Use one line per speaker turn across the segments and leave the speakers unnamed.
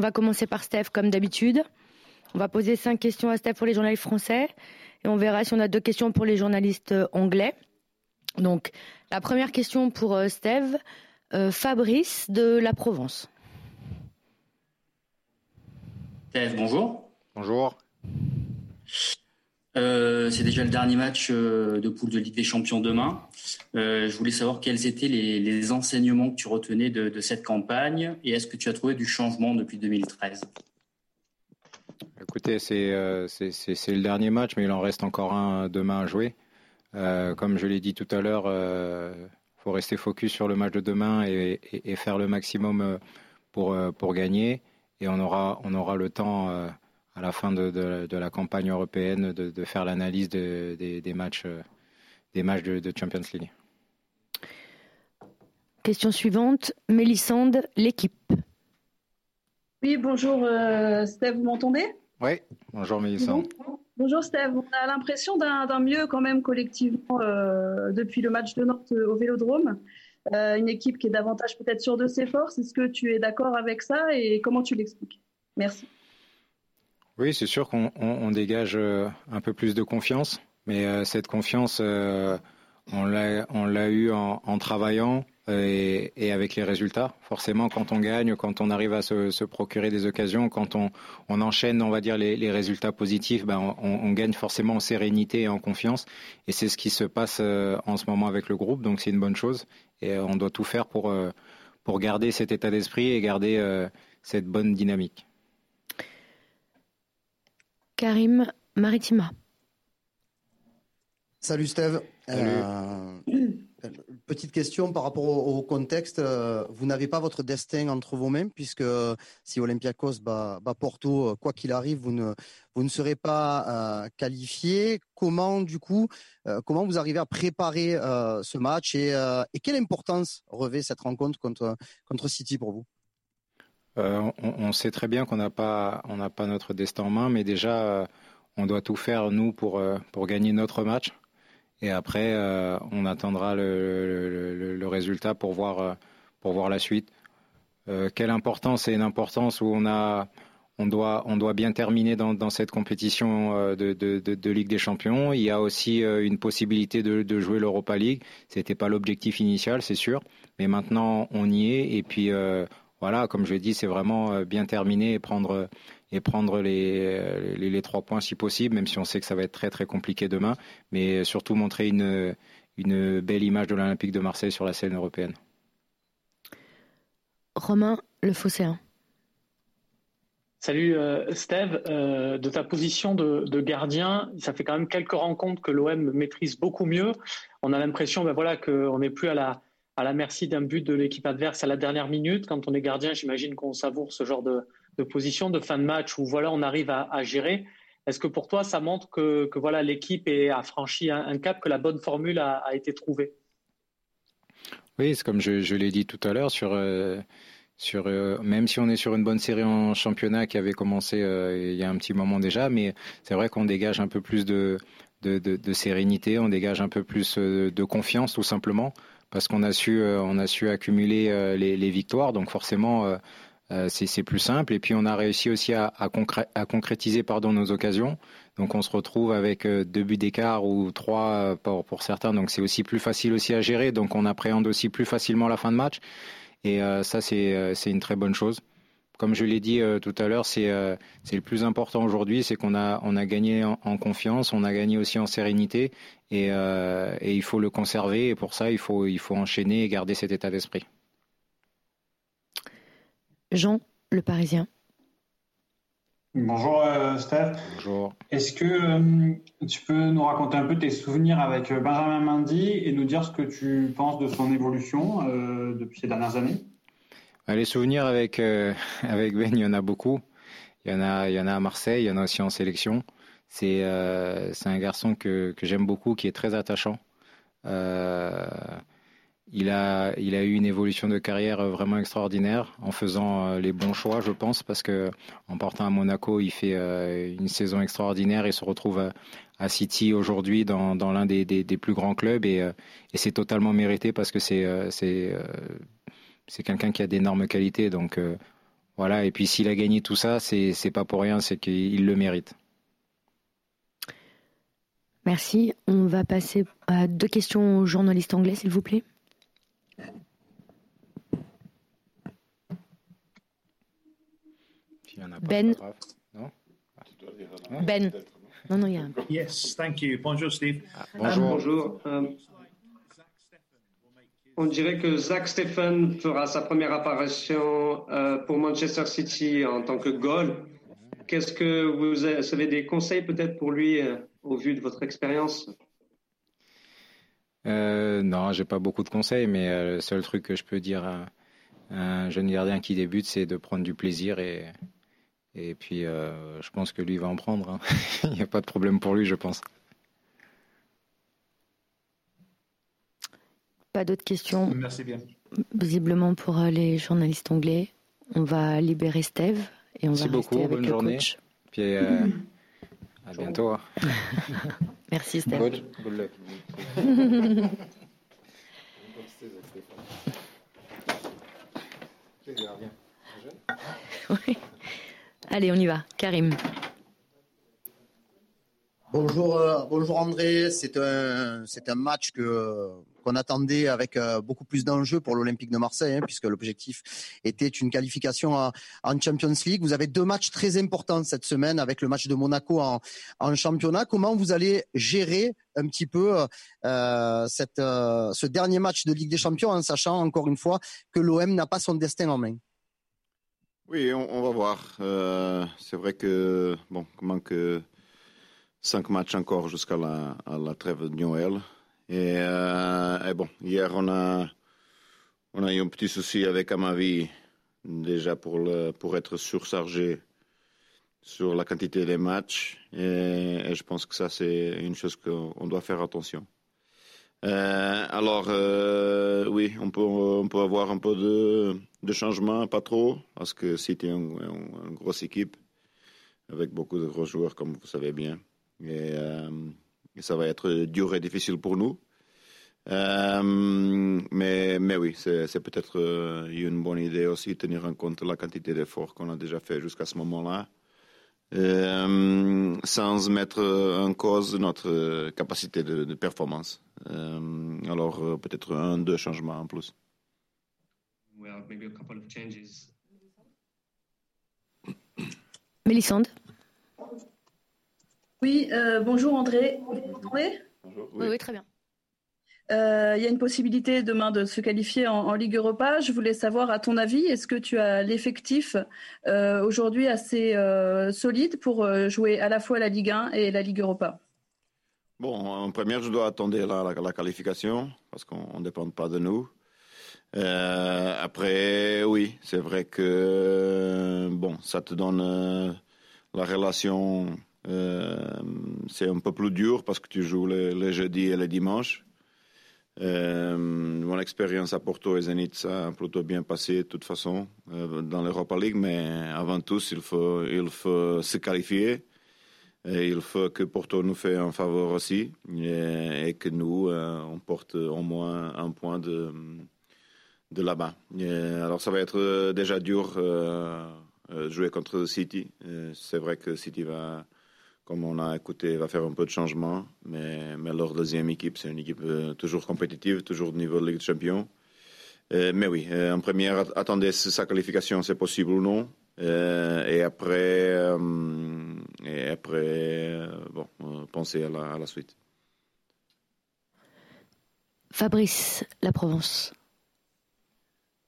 On va commencer par Steph comme d'habitude. On va poser cinq questions à Steph pour les journalistes français et on verra si on a deux questions pour les journalistes euh, anglais. Donc, la première question pour euh, Steve, euh, Fabrice de la Provence.
Steve, bonjour.
Bonjour.
C'est déjà le dernier match de poule de Ligue des Champions demain. je voulais savoir quels étaient les, enseignements que tu retenais de, cette campagne et est-ce que tu as trouvé du changement depuis 2013
Écoutez, euh, c'est le dernier match, mais il en reste encore un demain à jouer. Euh, comme je l'ai dit tout à l'heure, il euh, faut rester focus sur le match de demain et, faire le maximum pour, pour gagner. Et on aura, on aura le temps à la fin de, de, la campagne européenne de, de faire l'analyse des, des, matchs, des matchs de, Champions League.
Question suivante, Mélissande, l'équipe.
Oui, bonjour Steve, vous m'entendez?
Oui, bonjour Mélissa.
Bonjour Steve, on a l'impression d'un mieux quand même collectivement euh, depuis le match de Nantes au Vélodrome. Euh, une équipe qui est davantage peut-être sûre de ses forces. Est-ce que tu es d'accord avec ça et comment tu l'expliques? Merci.
Oui, c'est sûr qu'on dégage euh, un peu plus de confiance, mais cette confiance, on l'a eu en travaillant, et, avec les résultats. Forcément, quand on gagne, quand on arrive à se, procurer des occasions, quand on, enchaîne, on va dire, les, résultats positifs, ben on, gagne forcément en sérénité et en confiance. Et c'est ce qui se passe euh, en ce moment avec le groupe, donc c'est une bonne chose. Et euh, on doit tout faire pour, euh, pour garder cet état d'esprit et garder cette bonne dynamique.
Karim Maritima.
Salut Steve. Petite question par rapport au, contexte. Euh, vous n'avez pas votre destin entre vos mains, puisque si Olympiakos bat, Porto, quoi qu'il arrive, vous ne, vous ne serez pas euh, qualifié. Comment, du coup, euh, comment vous arrivez à préparer ce match et, quelle importance revêt cette rencontre contre, contre City pour vous?
On, sait très bien qu'on n'a pas, pas notre destin en main, mais déjà, on doit tout faire, nous, pour, pour gagner notre match. Et après, euh, on attendra le, résultat pour voir, euh, pour voir la suite. Euh, quelle importance C'est une importance où on a, on doit, on doit bien terminer dans, cette compétition de, de, Ligue des Champions. Il y a aussi une possibilité de, jouer l'Europa League. C'était pas l'objectif initial, c'est sûr, mais maintenant on y est. Et puis voilà, comme je l'ai dit, c'est vraiment bien terminer et prendre et prendre les, les, trois points si possible, même si on sait que ça va être très très compliqué demain, mais surtout montrer une, une belle image de l'Olympique de Marseille sur la scène européenne.
Romain Le Fosséen.
Salut euh, Steve, euh, de ta position de, de, gardien, ça fait quand même quelques rencontres que l'OM maîtrise beaucoup mieux. On a l'impression ben voilà, qu'on n'est plus à la, à la merci d'un but de l'équipe adverse à la dernière minute. Quand on est gardien, j'imagine qu'on savoure ce genre de, position de fin de match où voilà, on arrive à, gérer. Est-ce que pour toi, ça montre que, voilà, l'équipe a franchi un, cap, que la bonne formule a, été trouvée?
Oui, c'est comme je, l'ai dit tout à l'heure, sur, euh, euh, même si on est sur une bonne série en championnat qui avait commencé euh, il y a un petit moment déjà, mais c'est vrai qu'on dégage un peu plus de, sérénité, on dégage un peu plus de confiance tout simplement, parce qu'on a su, on a su accumuler les, les victoires, donc forcément euh, c'est plus simple. Et puis on a réussi aussi à, concrétiser pardon, nos occasions. Donc on se retrouve avec euh, deux buts d'écart ou trois euh, pour, certains. Donc c'est aussi plus facile aussi à gérer. Donc on appréhende aussi plus facilement la fin de match. Et ça c'est une très bonne chose. Comme je l'ai dit tout à l'heure, c'est le plus important aujourd'hui, c'est qu'on a on a gagné en, confiance, on a gagné aussi en sérénité, et, et il faut le conserver. Et pour ça, il faut il faut enchaîner et garder cet état d'esprit.
Jean, le Parisien.
Bonjour euh, Steph.
Bonjour.
Est-ce que euh, tu peux nous raconter un peu tes souvenirs avec euh, Benjamin Mendy et nous dire ce que tu penses de son évolution depuis ces dernières années?
Les souvenirs avec, avec Ben, il y en a beaucoup. Il y en a, y en a à Marseille, il y en a aussi en sélection. C'est un garçon que, que j'aime beaucoup, qui est très attachant. Il a, il a eu une évolution de carrière vraiment extraordinaire en faisant euh, les bons choix, je pense, parce que en partant à Monaco, il fait euh, une saison extraordinaire et se retrouve à, City aujourd'hui dans, dans l'un des, des, plus grands clubs et, euh, et c'est totalement mérité parce que c'est c'est quelqu'un qui a d'énormes qualités. Donc voilà. Et puis s'il a gagné tout ça, c'est c'est pas pour rien, c'est qu'il le mérite.
Merci. On va passer à deux questions aux journalistes anglais, s'il vous plaît. Ben. Non? Ben. Non, non, il y a un.
Yes, thank you. Bonjour, Steve.
Ah, bonjour.
bonjour. Um, on dirait que Zach Stephen fera sa première apparition euh, pour Manchester City en tant que goal. Qu'est-ce que vous avez des conseils peut-être pour lui euh, au vu de votre expérience?
Euh, Non, j'ai pas beaucoup de conseils, mais euh, le seul truc que je peux dire à un jeune gardien qui débute, c'est de prendre du plaisir et puis je pense que lui va en prendre. Hein. Il n'y a pas de problème pour lui, je pense.
Pas d'autres questions.
Merci bien.
Visiblement pour euh, les journalistes anglais, on va libérer Steve et on
Merci
va
beaucoup,
rester avec
bonne
le
journée.
coach.
Puis euh, à bientôt. hein.
Merci Steve.
Good, good luck.
Oui. Allez, on y va. Karim.
Bonjour, euh, bonjour André. C'est un, match qu'on attendait avec euh, beaucoup plus d'enjeux pour l'Olympique de Marseille, hein, puisque l'objectif était une qualification en, Champions League. Vous avez deux matchs très importants cette semaine avec le match de Monaco en, championnat. Comment vous allez gérer un petit peu euh, ce dernier match de Ligue des Champions, en sachant encore une fois que l'OM n'a pas son destin en main?
Oui, on, va voir. C'est vrai que bon, comment que cinq matchs encore jusqu'à la, trêve de Noël. Et, euh, bon, hier on a eu un petit souci avec Amavi déjà pour être surchargé sur la quantité des matchs. Et, je pense que ça c'est une chose qu'on doit faire attention. Euh, alors, euh, oui, on peut, avoir un peu de, changement, pas trop, parce que une, une, une, grosse équipe avec beaucoup de gros joueurs, comme vous savez bien. Et, euh, et ça va être dur et difficile pour nous. Euh, mais, mais oui, c'est peut-être euh, une bonne idée aussi de tenir en compte la quantité d'efforts qu'on a déjà fait jusqu'à ce moment-là. Euh, sans mettre en cause notre capacité de, de performance. Euh, alors peut-être un, deux changements en plus.
Well, maybe a couple of changes.
Mélissande.
Oui, euh, bonjour André. Vous m'entendez
Bonjour.
Oui. oui, très bien.
Euh, il y a une possibilité demain de se qualifier en, en, Ligue Europa. Je voulais savoir, à ton avis, est-ce que tu as l'effectif euh, aujourd'hui assez euh, solide pour jouer à la fois la Ligue 1 et la Ligue Europa?
Bon, en première, je dois attendre la, la, la qualification parce qu'on ne dépend pas de nous. Euh, après, oui, c'est vrai que bon, ça te donne euh, la relation. C'est un peu plus dur parce que tu joues les, jeudis et les dimanches. Euh, mon expérience à Porto et Zenit, ça a plutôt bien passé de toute façon euh, dans l'Europa League, mais avant tout, il faut, il faut se qualifier. Il faut que Porto nous fait un faveur aussi et, que nous, euh, on porte au moins un point de, de là-bas. Alors ça va être déjà dur euh, jouer contre City. C'est vrai que City va comme on a écouté, va faire un peu de changement. Mais, mais leur deuxième équipe, c'est une équipe euh, toujours compétitive, toujours au niveau de Ligue des Champions. Euh, mais oui, euh, en première, attendez sa qualification, c'est possible ou non. et après, et pensez à la suite.
Fabrice, la Provence.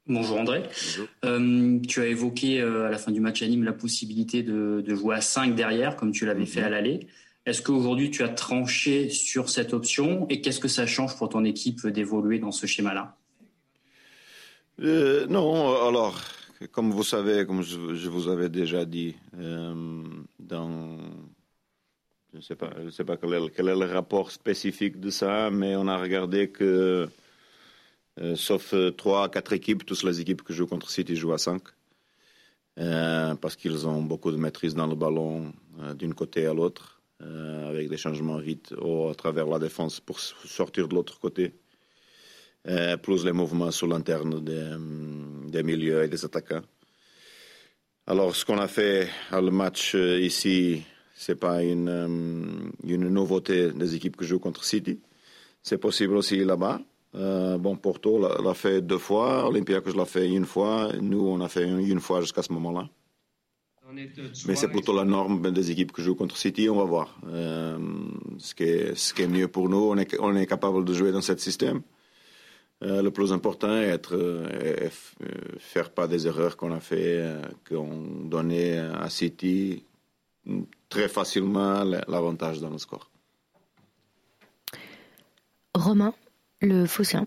Bonjour André.
Bonjour.
Euh, tu as évoqué euh, à la fin du match à Nîmes la possibilité de, de jouer à 5 derrière, comme tu l'avais mm -hmm. fait à l'aller. Est-ce qu'aujourd'hui tu as tranché sur cette option et qu'est-ce que ça change pour ton équipe d'évoluer dans ce schéma-là?
Euh, Non, alors, comme vous savez, comme je, je vous avais déjà dit, dans. Je ne sais pas, je sais pas quel, est, quel est le rapport spécifique de ça, mais on a regardé que sauf euh, trois, quatre équipes, toutes les équipes que jouent contre City jouent à 5. Euh, parce qu'ils ont beaucoup de maîtrise dans le ballon d'un côté à l'autre, avec des changements vite ou à travers la défense pour sortir de l'autre côté. plus les mouvements sur l'interne des, des, milieux et des attaquants. Alors, ce qu'on a fait à le match ici, c'est pas une, une nouveauté des équipes que jouent contre City. C'est possible aussi là-bas. Bon, Porto l'a fait deux fois, Olympiakos l'a fait une fois, nous on a fait une fois jusqu'à ce moment-là. Mais c'est plutôt la norme des équipes que jouent contre City, on va voir. Euh, ce, qui est, ce qui est mieux pour nous, on est, on est capable de jouer dans ce système. Euh, le plus important est, être, euh, faire pas des erreurs qu'on a fait, qu'on donnait à City très facilement l'avantage dans le score.
Romain, le Fosséen.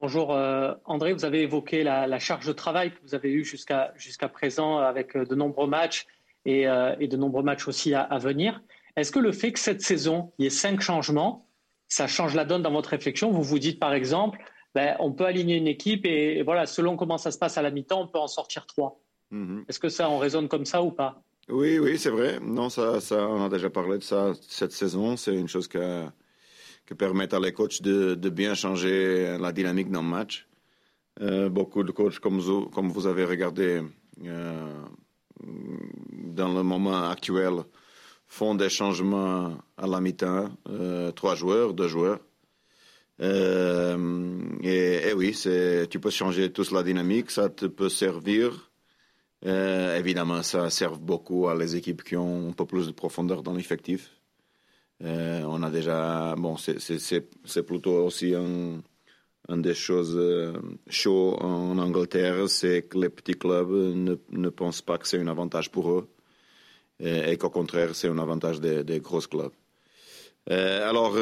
Bonjour euh, André, vous avez évoqué la, charge de travail que vous avez eue jusqu'à jusqu'à présent avec euh, de nombreux matchs et, euh, et de nombreux matchs aussi à, venir. Est-ce que le fait que cette saison, il y ait cinq changements, ça change la donne dans votre réflexion? Vous vous dites par exemple, ben, on peut aligner une équipe et, voilà, selon comment ça se passe à la mi-temps, on peut en sortir trois. Mm-hmm. Est-ce que ça, on raisonne comme ça ou pas?
Oui, oui, c'est vrai. Non, ça, ça, on a déjà parlé de ça cette saison. C'est une chose que qui permettent à les coachs de, bien changer la dynamique d'un match. Euh, beaucoup de coachs, comme vous, avez regardé euh, dans le moment actuel, font des changements à la mi-temps, euh, trois joueurs, deux joueurs. Et, oui, tu peux changer toute la dynamique, ça te peut servir. évidemment, ça sert beaucoup à les équipes qui ont un peu plus de profondeur dans l'effectif. Euh, on a déjà, bon, c'est plutôt aussi un, des choses euh, chaudes en Angleterre, c'est que les petits clubs ne, ne pensent pas que c'est un avantage pour eux et, qu'au contraire, c'est un avantage des, des gros clubs. Euh, alors,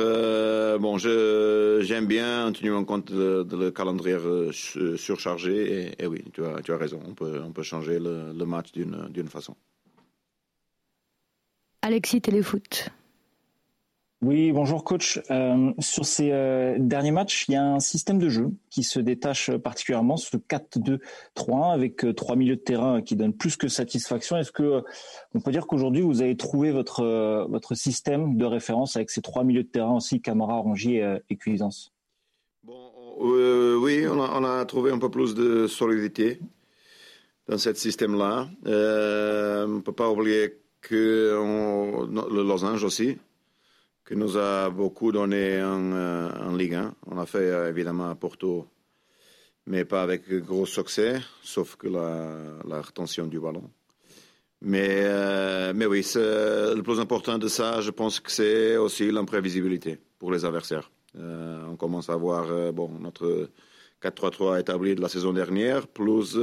bon, j'aime bien en tenant compte de, le calendrier surchargé. Et, oui, tu as, tu as raison, on peut, on peut changer le, le match d'une façon.
Alexis Téléfoot.
Oui, bonjour coach. Euh, sur ces euh, derniers matchs, il y a un système de jeu qui se détache particulièrement, ce 4-2-3-1 avec euh, trois milieux de terrain qui donnent plus que satisfaction. Est-ce que on peut dire qu'aujourd'hui vous avez trouvé votre votre système de référence avec ces trois milieux de terrain aussi, Camara, Rongier et Cuisance?
Bon, oui, on a, trouvé un peu plus de solidité dans ce système-là. on ne peut pas oublier que le losange aussi qui nous a beaucoup donné en, euh, en Ligue 1. On a fait euh, évidemment à Porto, mais pas avec gros succès, sauf que la, la retention du ballon. Mais, euh, mais oui, le plus important de ça, je pense que c'est aussi l'imprévisibilité pour les adversaires. on commence à voir bon, notre 4-3-3 établi de la saison dernière, plus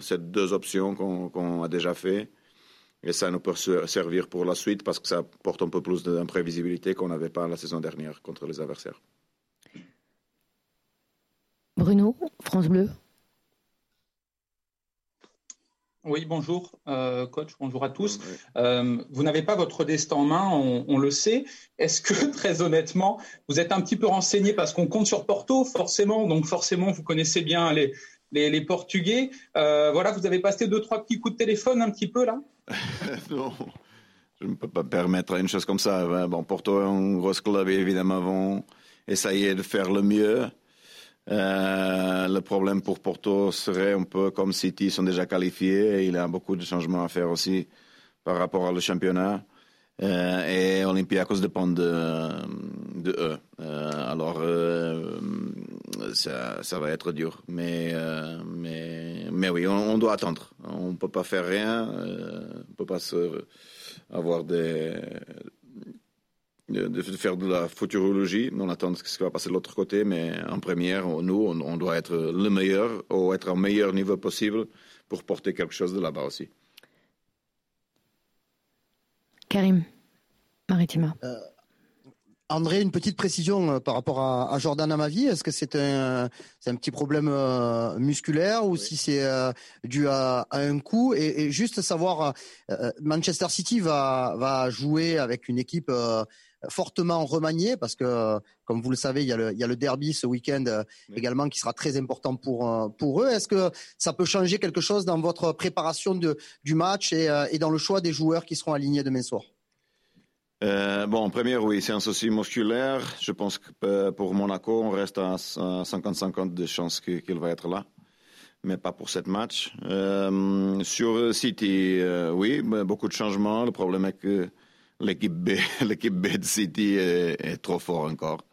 ces deux options qu'on a déjà fait. Et ça nous peut servir pour la suite parce que ça porte un peu plus d'imprévisibilité qu'on n'avait pas la saison dernière contre les adversaires.
Bruno, France Bleu.
Oui, bonjour, euh, coach, bonjour à tous. Euh, vous n'avez pas votre destin en main, on, le sait. Est-ce que, très honnêtement, vous êtes un petit peu renseigné parce qu'on compte sur Porto, forcément, donc forcément, vous connaissez bien les, les, Portugais. Euh, voilà, vous avez passé deux, trois petits coups de téléphone un petit peu là?
Non, je ne peux pas permettre une chose comme ça. Bon, Porto est un gros club évidemment vont essayer de faire le mieux. Euh, le problème pour Porto serait un peu comme City sont déjà qualifiés. Il y a beaucoup de changements à faire aussi par rapport au championnat. Euh, et Olympiakos dépend de, de eux. Euh, alors, euh, ça, ça, va être dur. Mais, mais, mais oui, on, doit attendre. On ne peut pas faire rien. on ne peut pas se, avoir des, de, faire de la futurologie. On attend ce qui va passer de l'autre côté. Mais en première, nous, on, on, doit être le meilleur ou être au meilleur niveau possible pour porter quelque chose de là-bas aussi.
Karim, Maritima. Euh,
André, une petite précision euh, par rapport à, Jordan Amavi. Est-ce que c'est un, un petit problème euh, musculaire ou si c'est dû à, un coup? Et, juste savoir, Manchester City va, va jouer avec une équipe fortement remaniée parce que, comme vous le savez, il y a le, il y a le derby ce week-end également qui sera très important pour, pour eux. Est-ce que ça peut changer quelque chose dans votre préparation de, du match et, et dans le choix des joueurs qui seront alignés demain soir?
Euh, bon, première, oui, c'est un souci musculaire. Je pense que pour Monaco, on reste à 50-50 de chances qu'il va être là. mais pas pour cette match. Euh, sur City, euh, oui, beaucoup de changements. Le problème est que l'équipe B, B de City est, trop fort encore.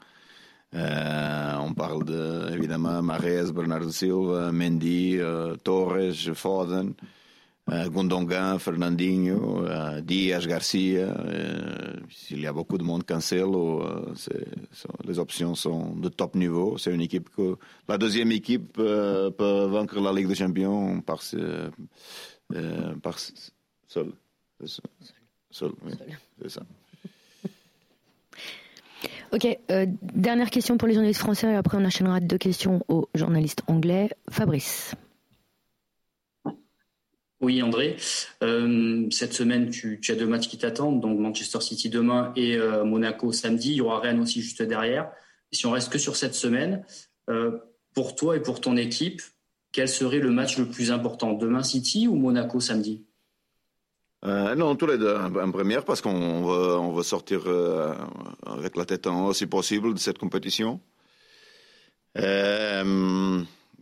Euh, on parle de, évidemment Mares, Bernardo Silva, Mendy, Torres, Foden. Euh, Gondongan, Fernandinho, euh, Diaz, Garcia. Euh, s'il y a beaucoup de monde, Cancelo. les options sont de top niveau. C'est une équipe que la deuxième équipe peut vaincre la Ligue des Champions par, par seul. Seul, oui, c'est ça.
Ok, dernière question pour les journalistes français et après on enchaînera deux questions aux journalistes anglais. Fabrice.
Oui, André. Euh, cette semaine, tu, as deux matchs qui t'attendent, donc Manchester City demain et euh, Monaco samedi. Il y aura Rennes aussi juste derrière. si on reste que sur cette semaine, euh, pour toi et pour ton équipe, quel serait le match le plus important Demain City ou Monaco samedi?
Non, tous les deux en première parce qu'on veut, sortir avec la tête en haut si possible de cette compétition.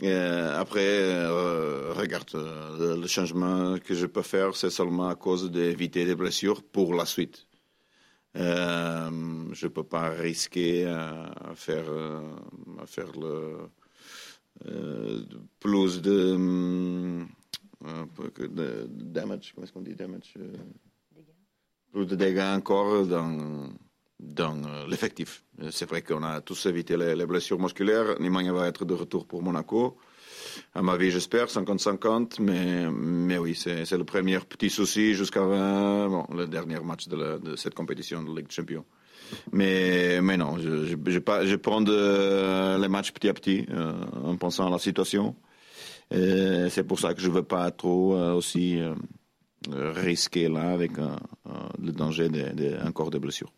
Après, euh, regarde, euh, le changement que je peux faire, c'est seulement à cause d'éviter des blessures pour la suite. je ne peux pas risquer à, faire, à faire le, plus de, de damage, comment est-ce qu'on dit damage Plus de dégâts encore dans dans euh, l'effectif. Euh, c'est vrai qu'on a tous évité les, blessures musculaires. Nimanya va être de retour pour Monaco. À ma vie, j'espère, 50-50. Mais, oui, c'est le premier petit souci jusqu'à bon, le dernier match de, cette compétition de Ligue des Champions. Mais, non, je, prends les matchs petit à petit euh, en pensant à la situation. C'est pour ça que je ne veux pas trop aussi risquer là avec le danger de, encore des blessures.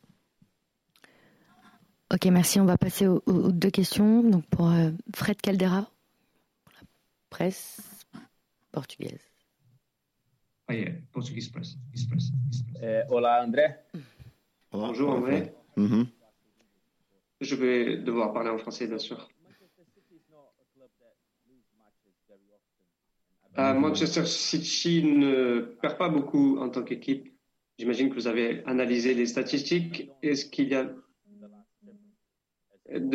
Ok, merci. On va passer aux, deux questions. Donc pour euh, Fred Caldera, pour la presse portugaise.
Ah, yeah. Portuguese press. press. Eh, hola André.
Bonjour André. Je vais devoir parler en français, bien sûr. Euh, Manchester City ne perd pas beaucoup en tant qu'équipe. J'imagine que vous avez analysé les statistiques. Est-ce qu'il y a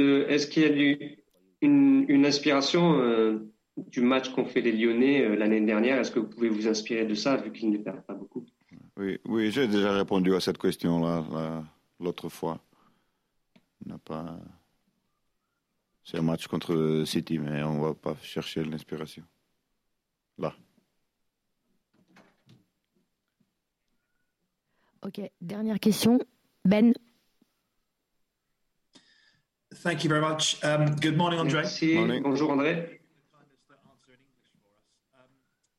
est-ce qu'il y a une, inspiration euh, du match qu'ont fait les Lyonnais euh, l'année dernière? Est-ce que vous pouvez vous inspirer de ça, vu qu'ils ne perdent pas beaucoup?
Oui, oui j'ai déjà répondu à cette question-là l'autre fois. pas... C'est un match contre City, mais on ne va pas chercher l'inspiration. Là.
Ok, dernière question. Ben,
Thank you very much. Um, good morning, André.
Merci. Bonjour, André.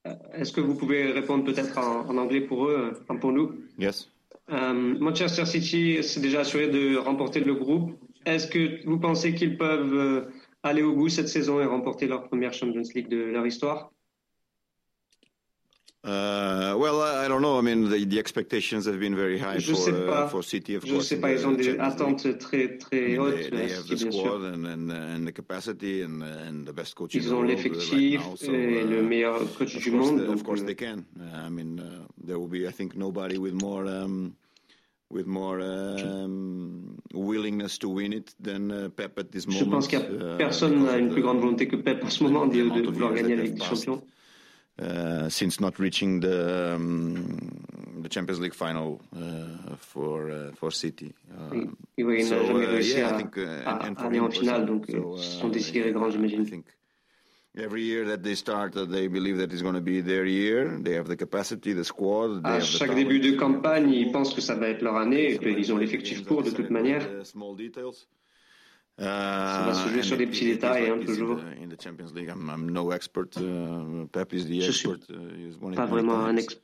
Euh, est-ce que vous pouvez répondre peut-être en, anglais pour eux, enfin pour nous?
Yes.
Um, Manchester City s'est déjà assuré de remporter le groupe. Est-ce que vous pensez qu'ils peuvent euh, aller au bout cette saison et remporter leur première Champions League de leur histoire?
Uh, well, I don't know. I mean, the, the expectations have been very high for, uh, for City, of
Je course. Je sais pas. Ils ont des attentes très très hautes.
They, they have the squad and, and, and, the capacity and, and the best coach.
Ils ont l'effectif right so, et uh, le meilleur coach du monde.
Of course, they can. I mean, uh, there will be, I think, nobody with more. Um, with more um, willingness to win it than uh, Pep at this moment.
Je pense qu'il n'y a personne n'a une plus grande volonté que Pep en ce moment de, de vouloir gagner la Ligue des Champions.
Uh, since not reaching the um, the Champions League final uh, for uh, for City.
oui, oui, il n'a jamais réussi yeah, à, think, à, à aller en finale, donc so, ils sont décidés les grands, j'imagine.
Every year that they start, they believe that it's going to be their year. They have the capacity, the squad.
à chaque début de campagne, ils pensent que ça va être leur année et qu'ils ont l'effectif pour de toute manière.
Small details.
Ça va se jouer sur des petits détails, hein, toujours.
In the Champions League, I'm, I'm no expert. Uh, Pep is the expert.
Uh, pas vraiment un expert.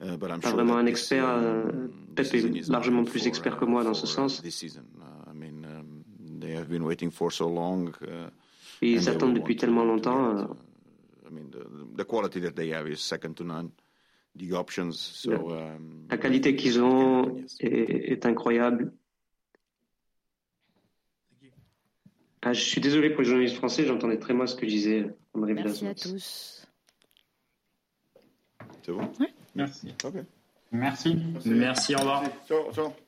Uh, pas vraiment un expert. Uh, Pep est largement plus expert que moi dans ce sens. Ils attendent depuis tellement longtemps. La qualité qu'ils ont est, est incroyable. Ah, je suis désolé pour les journalistes français, j'entendais très mal ce que disait André
Merci à tous.
C'est bon?
Ouais.
Merci.
Merci.
Merci, au revoir.
Ciao, ciao.